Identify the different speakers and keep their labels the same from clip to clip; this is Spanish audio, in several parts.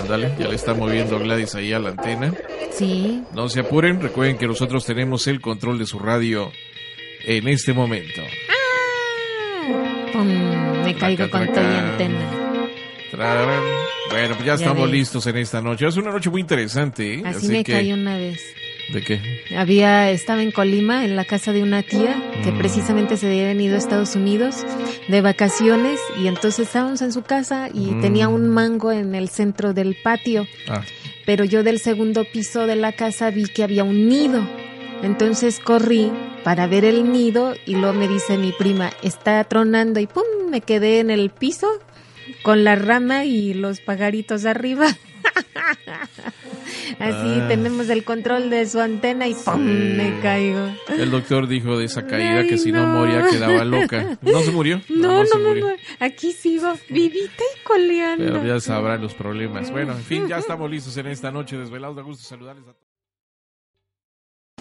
Speaker 1: Ándale, ya le está moviendo Gladys ahí a la antena.
Speaker 2: Sí.
Speaker 1: No se apuren, recuerden que nosotros tenemos el control de su radio en este momento.
Speaker 2: ¡Ah! Pum, me caigo con toda la antena.
Speaker 1: Bueno, pues ya, estamos listos en esta noche. Es una noche muy interesante. ¿eh?
Speaker 2: Así, me caí una vez.
Speaker 1: ¿De qué?
Speaker 2: Había, estaba en Colima, en la casa de una tía, que mm. precisamente se había venido a Estados Unidos de vacaciones, y entonces estábamos en su casa y mm. tenía un mango en el centro del patio. Ah. Pero yo del segundo piso de la casa vi que había un nido. Entonces corrí para ver el nido y luego me dice mi prima, está tronando y pum, me quedé en el piso con la rama y los pajaritos arriba. Así ah. tenemos el control de su antena y ¡pum! me caigo.
Speaker 1: El doctor dijo de esa caída que si no moría quedaba loca. ¿No se murió?
Speaker 2: No, no, no, no, aquí sigo vivita y coleando.
Speaker 1: Pero ya sabrán los problemas. Bueno, en fin, ya estamos listos en esta noche desvelados. De gusto saludarles a todos.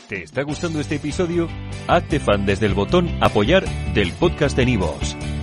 Speaker 3: ¿Te está gustando este episodio? Hazte fan desde el botón apoyar del podcast de Nivos.